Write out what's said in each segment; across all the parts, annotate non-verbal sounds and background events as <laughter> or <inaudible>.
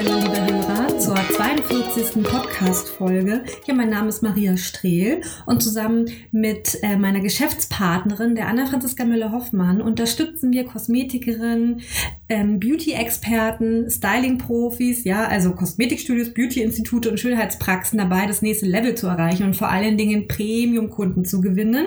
An dieser Stelle, liebe Hörer, zur 42. Podcast-Folge. Ja, mein Name ist Maria Strehl und zusammen mit äh, meiner Geschäftspartnerin, der Anna-Franziska Müller-Hoffmann, unterstützen wir Kosmetikerinnen, ähm, Beauty-Experten, Styling-Profis, ja, also Kosmetikstudios, Beauty-Institute und Schönheitspraxen dabei, das nächste Level zu erreichen und vor allen Dingen Premium-Kunden zu gewinnen.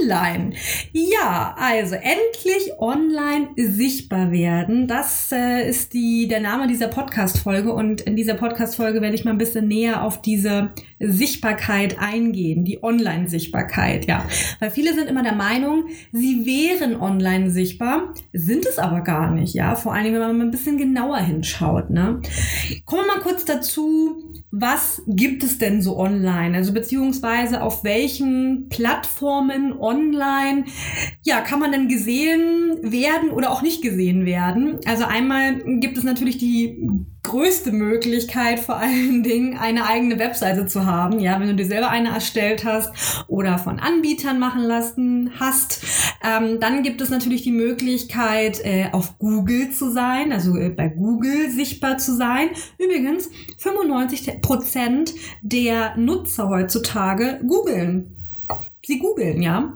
Online. Ja, also endlich online sichtbar werden. Das äh, ist die, der Name dieser Podcast-Folge und in dieser Podcast-Folge werde ich mal ein bisschen näher auf diese Sichtbarkeit eingehen, die Online-Sichtbarkeit, ja. Weil viele sind immer der Meinung, sie wären online sichtbar, sind es aber gar nicht, ja. Vor allem, wenn man mal ein bisschen genauer hinschaut, ne. Kommen wir mal kurz dazu, was gibt es denn so online? Also beziehungsweise auf welchen Plattformen online, ja, kann man denn gesehen werden oder auch nicht gesehen werden? Also einmal gibt es natürlich die größte Möglichkeit, vor allen <laughs> Dingen eine eigene Webseite zu haben. Ja, wenn du dir selber eine erstellt hast oder von Anbietern machen lassen hast, ähm, dann gibt es natürlich die Möglichkeit, äh, auf Google zu sein, also äh, bei Google sichtbar zu sein. Übrigens, 95 Prozent der Nutzer heutzutage googeln sie googeln, ja.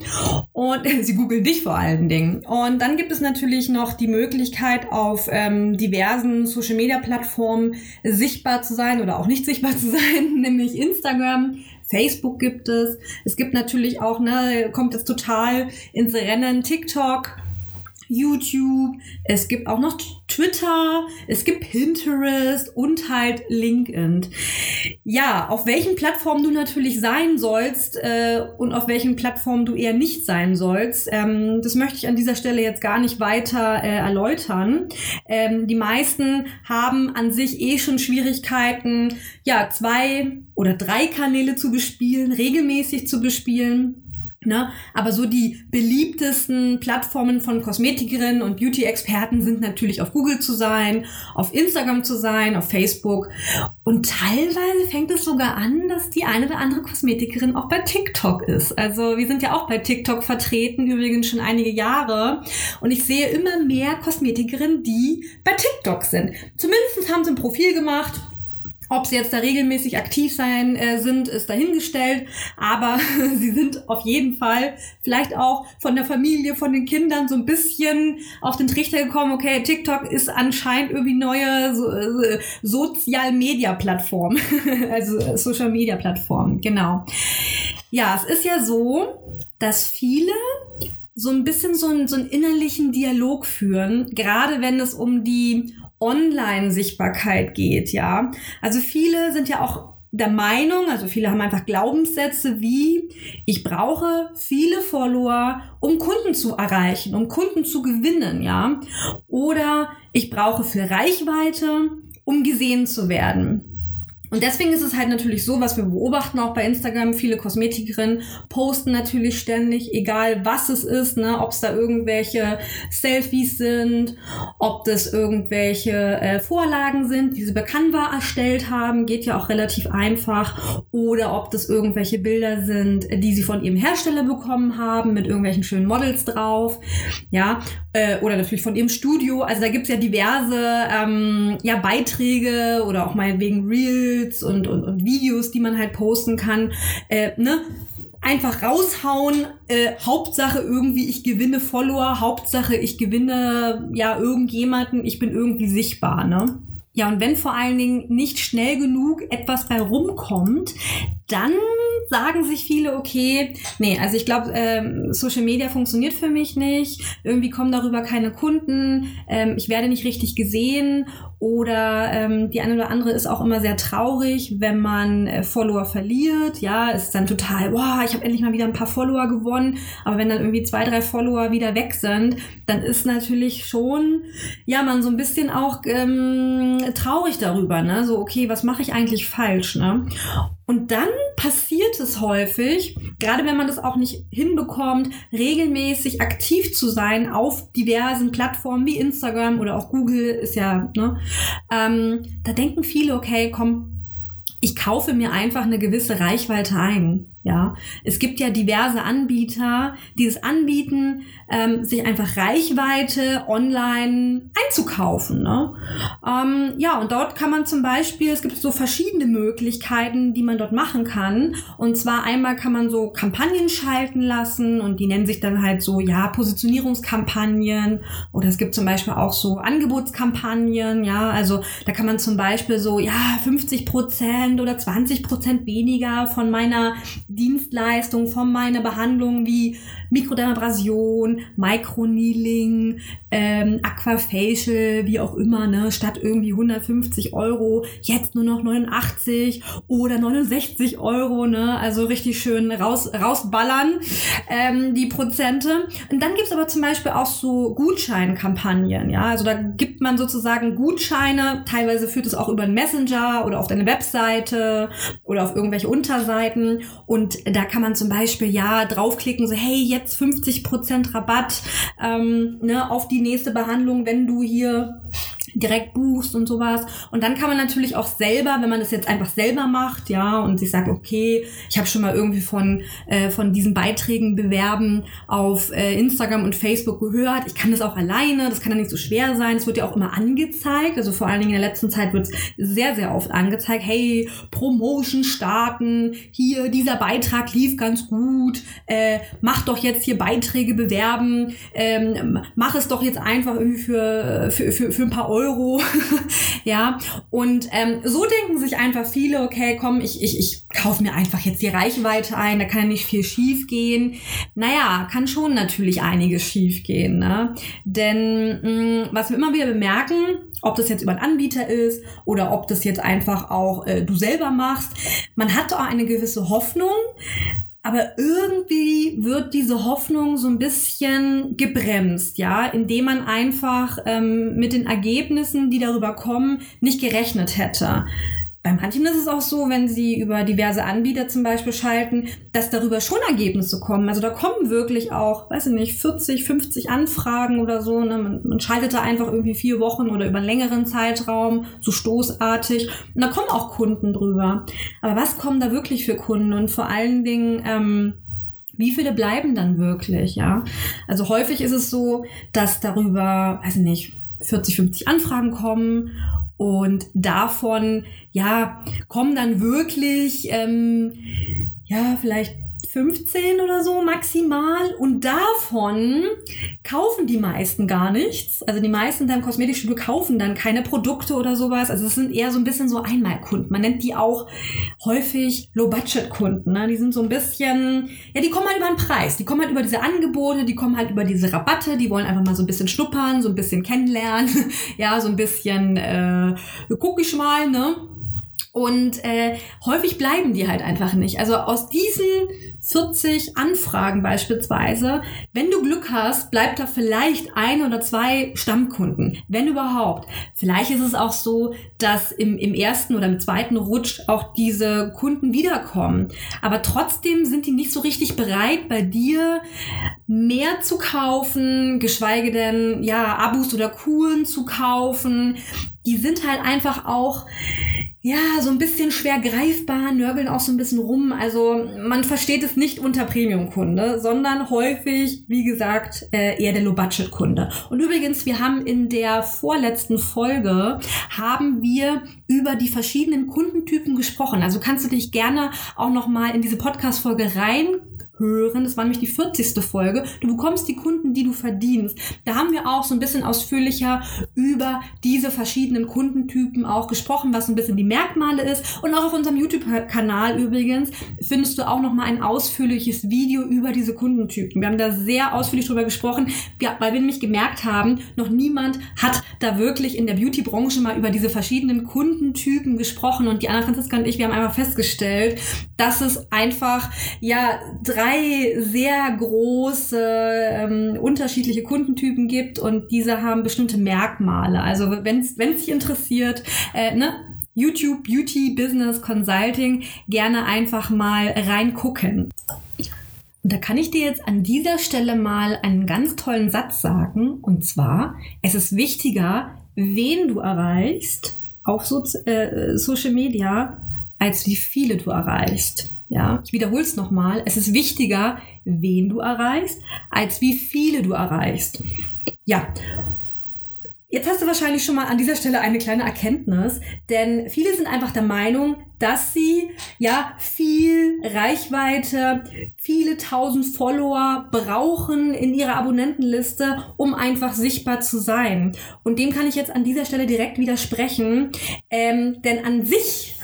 Und <laughs> sie googeln dich vor allen Dingen. Und dann gibt es natürlich noch die Möglichkeit, auf ähm, diversen Social Media Plattformen sichtbar zu sein oder auch nicht sichtbar <laughs> zu sein, nämlich Instagram. Facebook gibt es. Es gibt natürlich auch, ne, kommt es total ins Rennen, TikTok, YouTube, es gibt auch noch Twitter, es gibt Pinterest und halt LinkedIn. Ja, auf welchen Plattformen du natürlich sein sollst äh, und auf welchen Plattformen du eher nicht sein sollst, ähm, das möchte ich an dieser Stelle jetzt gar nicht weiter äh, erläutern. Ähm, die meisten haben an sich eh schon Schwierigkeiten, ja, zwei oder drei Kanäle zu bespielen, regelmäßig zu bespielen. Ne? Aber so die beliebtesten Plattformen von Kosmetikerinnen und Beauty-Experten sind natürlich auf Google zu sein, auf Instagram zu sein, auf Facebook. Und teilweise fängt es sogar an, dass die eine oder andere Kosmetikerin auch bei TikTok ist. Also wir sind ja auch bei TikTok vertreten, übrigens schon einige Jahre. Und ich sehe immer mehr Kosmetikerinnen, die bei TikTok sind. Zumindest haben sie ein Profil gemacht ob sie jetzt da regelmäßig aktiv sein äh, sind, ist dahingestellt. Aber <laughs> sie sind auf jeden Fall vielleicht auch von der Familie, von den Kindern so ein bisschen auf den Trichter gekommen. Okay, TikTok ist anscheinend irgendwie neue so, äh, Sozial-Media-Plattform. <laughs> also äh, Social-Media-Plattform, genau. Ja, es ist ja so, dass viele so ein bisschen so, einen, so einen innerlichen Dialog führen, gerade wenn es um die Online-Sichtbarkeit geht, ja. Also viele sind ja auch der Meinung, also viele haben einfach Glaubenssätze wie, ich brauche viele Follower, um Kunden zu erreichen, um Kunden zu gewinnen, ja. Oder ich brauche viel Reichweite, um gesehen zu werden. Und deswegen ist es halt natürlich so, was wir beobachten auch bei Instagram. Viele Kosmetikerinnen posten natürlich ständig, egal was es ist, ne, ob es da irgendwelche Selfies sind, ob das irgendwelche äh, Vorlagen sind, die sie bei Canva erstellt haben, geht ja auch relativ einfach, oder ob das irgendwelche Bilder sind, die sie von ihrem Hersteller bekommen haben, mit irgendwelchen schönen Models drauf, ja, äh, oder natürlich von ihrem Studio. Also da gibt's ja diverse ähm, ja, Beiträge oder auch meinetwegen Reels Reels und, und, und Videos, die man halt posten kann. Äh, ne? Einfach raushauen, äh, Hauptsache irgendwie ich gewinne Follower, Hauptsache ich gewinne ja irgendjemanden, ich bin irgendwie sichtbar, ne? Ja, und wenn vor allen Dingen nicht schnell genug etwas bei rumkommt, dann sagen sich viele, okay, nee, also ich glaube, ähm, Social Media funktioniert für mich nicht, irgendwie kommen darüber keine Kunden, ähm, ich werde nicht richtig gesehen oder ähm, die eine oder andere ist auch immer sehr traurig, wenn man äh, Follower verliert. Ja, ist dann total, wow, ich habe endlich mal wieder ein paar Follower gewonnen. Aber wenn dann irgendwie zwei, drei Follower wieder weg sind, dann ist natürlich schon, ja, man so ein bisschen auch ähm, traurig darüber. Ne? So, okay, was mache ich eigentlich falsch? Ne? Und dann passiert es häufig, gerade wenn man das auch nicht hinbekommt, regelmäßig aktiv zu sein auf diversen Plattformen wie Instagram oder auch Google ist ja, ne? Ähm, da denken viele, okay, komm, ich kaufe mir einfach eine gewisse Reichweite ein. Ja, es gibt ja diverse Anbieter, die es anbieten, ähm, sich einfach Reichweite online einzukaufen. Ne? Ähm, ja, und dort kann man zum Beispiel, es gibt so verschiedene Möglichkeiten, die man dort machen kann. Und zwar einmal kann man so Kampagnen schalten lassen und die nennen sich dann halt so, ja, Positionierungskampagnen. Oder es gibt zum Beispiel auch so Angebotskampagnen. Ja, also da kann man zum Beispiel so, ja, 50 Prozent oder 20 Prozent weniger von meiner Dienstleistungen von meiner Behandlung wie Mikrodermabrasion, Microneedling, ähm, Aquafacial, wie auch immer, ne, statt irgendwie 150 Euro, jetzt nur noch 89 oder 69 Euro, ne, also richtig schön raus, rausballern, ähm, die Prozente. Und dann gibt's aber zum Beispiel auch so Gutscheinkampagnen, ja, also da gibt man sozusagen Gutscheine, teilweise führt es auch über einen Messenger oder auf deine Webseite oder auf irgendwelche Unterseiten und da kann man zum Beispiel ja draufklicken, so hey, jetzt 50% Rabatt ähm, ne, auf die nächste Behandlung, wenn du hier direkt buchst und sowas. Und dann kann man natürlich auch selber, wenn man das jetzt einfach selber macht, ja, und sich sagt, okay, ich habe schon mal irgendwie von, äh, von diesen Beiträgen bewerben auf äh, Instagram und Facebook gehört. Ich kann das auch alleine, das kann ja nicht so schwer sein. Es wird ja auch immer angezeigt. Also vor allen Dingen in der letzten Zeit wird es sehr, sehr oft angezeigt. Hey, Promotion starten, hier, dieser Beitrag lief ganz gut, äh, mach doch jetzt hier Beiträge bewerben, ähm, mach es doch jetzt einfach irgendwie für, für, für, für ein paar Euro Euro. <laughs> ja, und ähm, so denken sich einfach viele, okay, komm, ich, ich, ich kaufe mir einfach jetzt die Reichweite ein, da kann ja nicht viel schief gehen. Naja, kann schon natürlich einiges schief gehen. Ne? Denn mh, mm, was wir immer wieder bemerken, ob das jetzt über einen Anbieter ist oder ob das jetzt einfach auch äh, du selber machst, man hat auch eine gewisse Hoffnung, aber irgendwie wird diese Hoffnung so ein bisschen gebremst, ja, indem man einfach ähm, mit den Ergebnissen, die darüber kommen, nicht gerechnet hätte. Bei manchen ist es auch so, wenn sie über diverse Anbieter zum Beispiel schalten, dass darüber schon Ergebnisse kommen. Also da kommen wirklich auch, weiß ich nicht, 40, 50 Anfragen oder so. Ne? Man, man schaltet da einfach irgendwie vier Wochen oder über einen längeren Zeitraum, so stoßartig. Und da kommen auch Kunden drüber. Aber was kommen da wirklich für Kunden? Und vor allen Dingen, ähm, wie viele bleiben dann wirklich, ja? Also häufig ist es so, dass darüber, weiß ich nicht, 40, 50 Anfragen kommen und davon, ja, kommen dann wirklich, ähm, ja, vielleicht 15 oder so maximal. Und davon kaufen die meisten gar nichts. Also die meisten in deinem Kosmetikstudio kaufen dann keine Produkte oder sowas. Also es sind eher so ein bisschen so Einmalkunden. Man nennt die auch häufig Low-Budget-Kunden. Ne? Die sind so ein bisschen, ja, die kommen halt über den Preis. Die kommen halt über diese Angebote, die kommen halt über diese Rabatte. Die wollen einfach mal so ein bisschen schnuppern, so ein bisschen kennenlernen. <laughs> ja, so ein bisschen, äh, guck ich mal, ne? Und äh, häufig bleiben die halt einfach nicht. Also aus diesen 40 Anfragen beispielsweise, wenn du Glück hast, bleibt da vielleicht ein oder zwei Stammkunden, wenn überhaupt. Vielleicht ist es auch so, dass im, im ersten oder im zweiten Rutsch auch diese Kunden wiederkommen. Aber trotzdem sind die nicht so richtig bereit, bei dir mehr zu kaufen, geschweige denn, ja, Abos oder Kuren zu kaufen. Die sind halt einfach auch ja, so ein bisschen schwer greifbar, nörgeln auch so ein bisschen rum. Also man versteht es nicht unter Premium-Kunde, sondern häufig, wie gesagt, äh, eher der Low-Budget-Kunde. Und übrigens, wir haben in der vorletzten Folge, haben wir über die verschiedenen Kundentypen gesprochen. Also kannst du dich gerne auch nochmal in diese Podcast-Folge rein hören. Das war nämlich die 40. Folge. Du bekommst die Kunden, die du verdienst. Da haben wir auch so ein bisschen ausführlicher über diese verschiedenen Kundentypen auch gesprochen, was ein bisschen die Merkmale ist. Und auch auf unserem YouTube-Kanal übrigens findest du auch nochmal ein ausführliches Video über diese Kundentypen. Wir haben da sehr ausführlich drüber gesprochen, weil wir nämlich gemerkt haben, noch niemand hat da wirklich in der Beauty-Branche mal über diese verschiedenen Kundentypen gesprochen. Und die Anna Franziska und ich, wir haben einfach festgestellt, dass es einfach, ja, drei sehr große ähm, unterschiedliche Kundentypen gibt und diese haben bestimmte Merkmale. Also wenn es dich interessiert, äh, ne, YouTube Beauty Business Consulting gerne einfach mal reingucken. Und da kann ich dir jetzt an dieser Stelle mal einen ganz tollen Satz sagen. Und zwar, es ist wichtiger, wen du erreichst auf so, äh, Social Media, als wie viele du erreichst. Ja, ich wiederhole es nochmal. Es ist wichtiger, wen du erreichst, als wie viele du erreichst. Ja, Jetzt hast du wahrscheinlich schon mal an dieser Stelle eine kleine Erkenntnis, denn viele sind einfach der Meinung, dass sie ja viel Reichweite, viele tausend Follower brauchen in ihrer Abonnentenliste, um einfach sichtbar zu sein. Und dem kann ich jetzt an dieser Stelle direkt widersprechen, ähm, denn an sich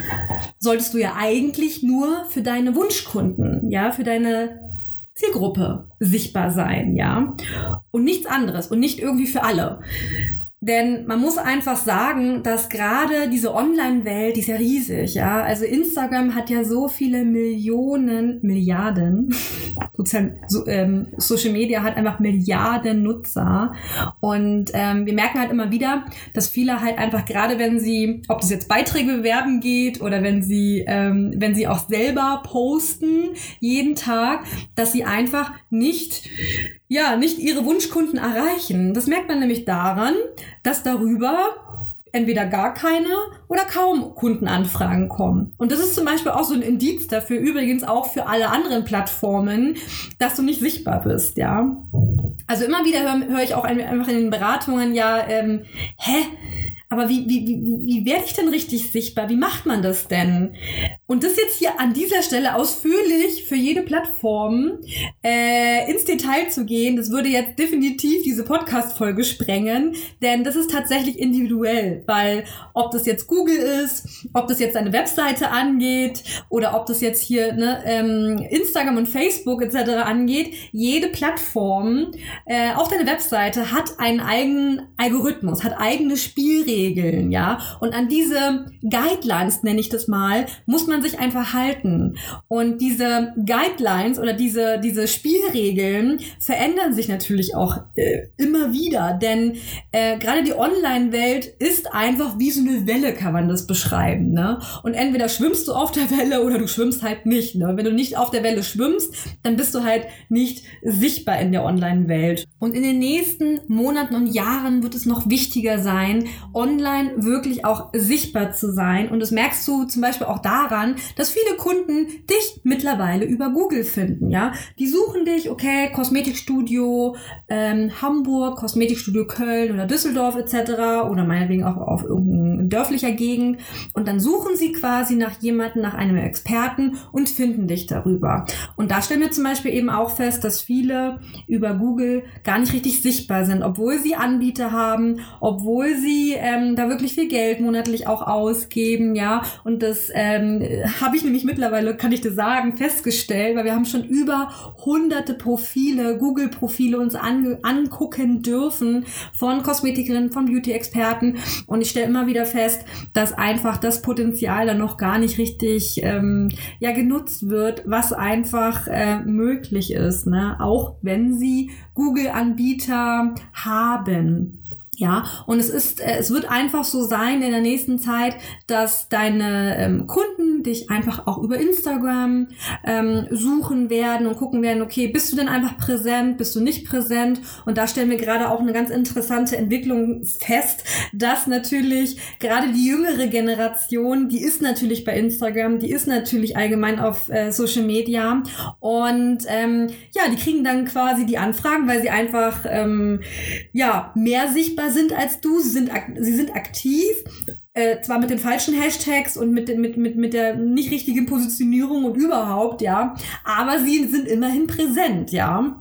solltest du ja eigentlich nur für deine Wunschkunden, ja, für deine Zielgruppe sichtbar sein, ja. Und nichts anderes und nicht irgendwie für alle. Denn man muss einfach sagen, dass gerade diese Online-Welt, die ist ja riesig, ja. Also Instagram hat ja so viele Millionen, Milliarden, <laughs> so, ähm, Social Media hat einfach Milliarden Nutzer. Und ähm, wir merken halt immer wieder, dass viele halt einfach, gerade wenn sie, ob das jetzt Beiträge bewerben geht oder wenn sie, ähm, wenn sie auch selber posten, jeden Tag, dass sie einfach nicht ja, nicht ihre Wunschkunden erreichen. Das merkt man nämlich daran, dass darüber entweder gar keine oder kaum Kundenanfragen kommen. Und das ist zum Beispiel auch so ein Indiz dafür, übrigens auch für alle anderen Plattformen, dass du nicht sichtbar bist, ja. Also immer wieder höre hör ich auch einfach in den Beratungen, ja, ähm, hä? Aber wie, wie, wie, wie werde ich denn richtig sichtbar? Wie macht man das denn? Und das jetzt hier an dieser Stelle ausführlich für jede Plattform äh, ins Detail zu gehen, das würde jetzt definitiv diese Podcast-Folge sprengen, denn das ist tatsächlich individuell, weil ob das jetzt Google ist, ob das jetzt eine Webseite angeht oder ob das jetzt hier ne, ähm, Instagram und Facebook etc. angeht, jede Plattform äh, auf deiner Webseite hat einen eigenen Algorithmus, hat eigene Spielregeln Regeln, ja. Und an diese Guidelines, nenne ich das mal, muss man sich einfach halten. Und diese Guidelines oder diese, diese Spielregeln verändern sich natürlich auch äh, immer wieder, denn äh, gerade die Online-Welt ist einfach wie so eine Welle, kann man das beschreiben, ne? Und entweder schwimmst du auf der Welle oder du schwimmst halt nicht, ne? Wenn du nicht auf der Welle schwimmst, dann bist du halt nicht sichtbar in der Online-Welt. Und in den nächsten Monaten und Jahren wird es noch wichtiger sein, online wirklich auch sichtbar zu sein. Und das merkst du zum Beispiel auch daran, dass viele Kunden dich mittlerweile über Google finden. Ja, die suchen dich, okay, Kosmetikstudio ähm, Hamburg, Kosmetikstudio Köln oder Düsseldorf etc. oder meinetwegen auch auf irgendeiner dörflicher Gegend. Und dann suchen sie quasi nach jemanden, nach einem Experten und finden dich darüber. Und da stellen wir zum Beispiel eben auch fest, dass viele über Google gar nicht richtig sichtbar sind, obwohl sie Anbieter haben, obwohl sie ähm, ähm, da wirklich viel Geld monatlich auch ausgeben, ja. Und das ähm, habe ich nämlich mittlerweile, kann ich dir sagen, festgestellt, weil wir haben schon über hunderte Profile, Google-Profile uns an, angucken dürfen von Kosmetikerinnen, von Beauty-Experten. Und ich stelle immer wieder fest, dass einfach das Potenzial dann noch gar nicht richtig ähm, ja, genutzt wird, was einfach äh, möglich ist, ne? auch wenn sie Google-Anbieter haben. Ja, und es ist, äh, es wird einfach so sein in der nächsten Zeit, dass deine ähm, Kunden dich einfach auch über Instagram ähm, suchen werden und gucken werden, okay, bist du denn einfach präsent, bist du nicht präsent? Und da stellen wir gerade auch eine ganz interessante Entwicklung fest, dass natürlich gerade die jüngere Generation, die ist natürlich bei Instagram, die ist natürlich allgemein auf äh, Social Media und ähm, ja, die kriegen dann quasi die Anfragen, weil sie einfach ähm, ja mehr sichtbar sind als du, sie sind, sie sind aktiv äh, zwar mit den falschen Hashtags und mit, mit, mit, mit der nicht richtigen Positionierung und überhaupt, ja, aber sie sind immerhin präsent, ja.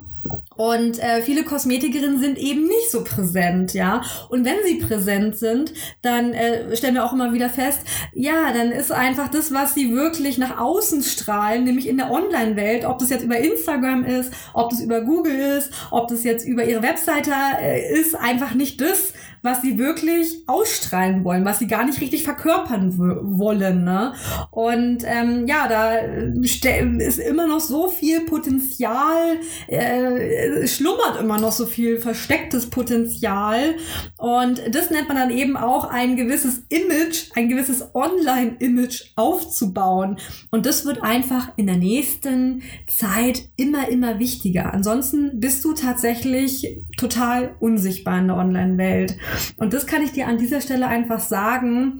Und äh, viele Kosmetikerinnen sind eben nicht so präsent, ja. Und wenn sie präsent sind, dann äh, stellen wir auch immer wieder fest, ja, dann ist einfach das, was sie wirklich nach außen strahlen, nämlich in der Online-Welt, ob das jetzt über Instagram ist, ob das über Google ist, ob das jetzt über ihre Webseite äh, ist, einfach nicht das, was sie wirklich ausstrahlen wollen, was sie gar nicht richtig verkörpern wollen. Ne? Und ähm, ja, da ist immer noch so viel Potenzial, äh, schlummert immer noch so viel verstecktes Potenzial. Und das nennt man dann eben auch ein gewisses Image, ein gewisses Online-Image aufzubauen. Und das wird einfach in der nächsten Zeit immer, immer wichtiger. Ansonsten bist du tatsächlich total unsichtbar in der Online-Welt. Und das kann ich dir an dieser Stelle einfach sagen.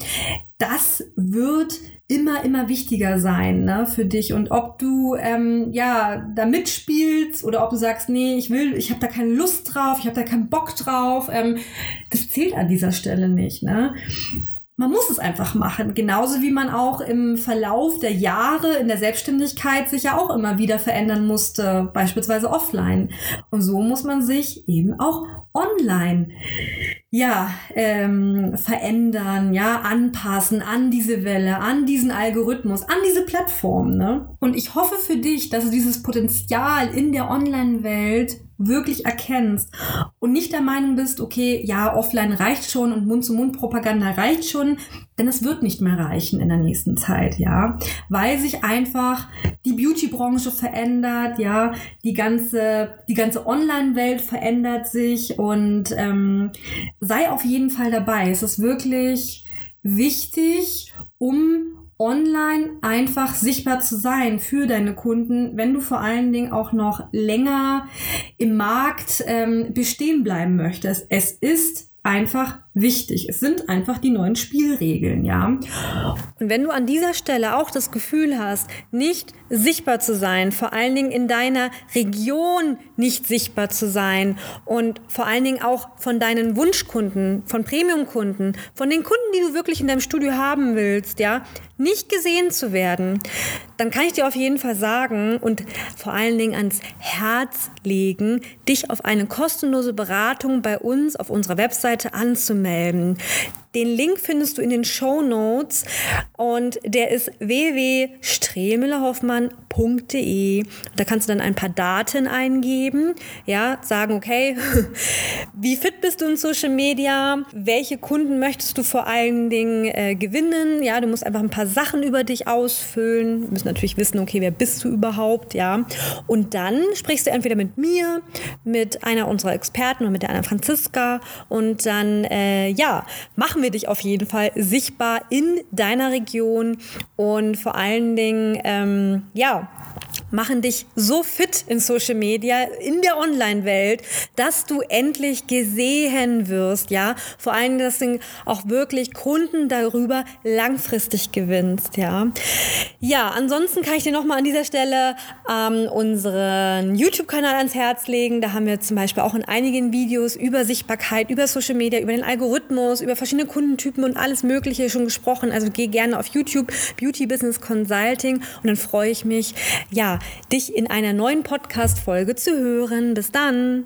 Das wird immer, immer wichtiger sein ne, für dich. Und ob du ähm, ja da mitspielst oder ob du sagst, nee, ich will, ich habe da keine Lust drauf, ich habe da keinen Bock drauf, ähm, das zählt an dieser Stelle nicht. Ne? man muss es einfach machen. Genauso wie man auch im Verlauf der Jahre in der Selbstständigkeit sich ja auch immer wieder verändern musste, beispielsweise offline. Und so muss man sich eben auch online ja ähm, verändern, ja anpassen an diese Welle, an diesen Algorithmus, an diese Plattform. Ne? Und ich hoffe für dich, dass du dieses Potenzial in der Online-Welt wirklich erkennst und nicht der Meinung bist, okay, ja, offline reicht schon und Mund-zu-Mund-Propaganda reicht schon, denn es wird nicht mehr reichen in der nächsten Zeit, ja, weil sich einfach die Beauty-Branche verändert, ja, die ganze, die ganze Online-Welt verändert sich und ähm, sei auf jeden Fall dabei. Es ist wirklich wichtig, um online einfach sichtbar zu sein für deine Kunden, wenn du vor allen Dingen auch noch länger im Markt ähm, bestehen bleiben möchtest. Es ist einfach wichtig. Es sind einfach die neuen Spielregeln, ja. Und wenn du an dieser Stelle auch das Gefühl hast, nicht sichtbar zu sein, vor allen Dingen in deiner Region nicht sichtbar zu sein und vor allen Dingen auch von deinen Wunschkunden, von Premiumkunden, von den Kunden, die du wirklich in deinem Studio haben willst, ja, nicht gesehen zu werden, dann kann ich dir auf jeden Fall sagen und vor allen Dingen ans Herz legen, dich auf eine kostenlose Beratung bei uns auf unserer Webseite anzumelden ähm, Den Link findest du in den Show Notes und der ist www.stremelehoffmann.de. Da kannst du dann ein paar Daten eingeben, ja, sagen, okay, <laughs> wie fit bist du in Social Media? Welche Kunden möchtest du vor allen Dingen äh, gewinnen? Ja, du musst einfach ein paar Sachen über dich ausfüllen. Du musst natürlich wissen, okay, wer bist du überhaupt, ja? Und dann sprichst du entweder mit mir, mit einer unserer Experten oder mit der Anna Franziska und dann, äh, ja, machen machen wir dich auf jeden Fall sichtbar in deiner Region und vor allen Dingen, ähm, ja, machen dich so fit in Social Media, in der Online-Welt, dass du endlich gesehen wirst, ja. Vor allem, dass du auch wirklich Kunden darüber langfristig gewinnst, ja. Ja, ansonsten kann ich dir nochmal an dieser Stelle ähm, unseren YouTube-Kanal ans Herz legen. Da haben wir zum Beispiel auch in einigen Videos über Sichtbarkeit, über Social Media, über den Algorithmus, über verschiedene Kundentypen und alles Mögliche schon gesprochen. Also geh gerne auf YouTube, Beauty Business Consulting und dann freue ich mich, ja, dich in einer neuen Podcast-Folge zu hören. Bis dann!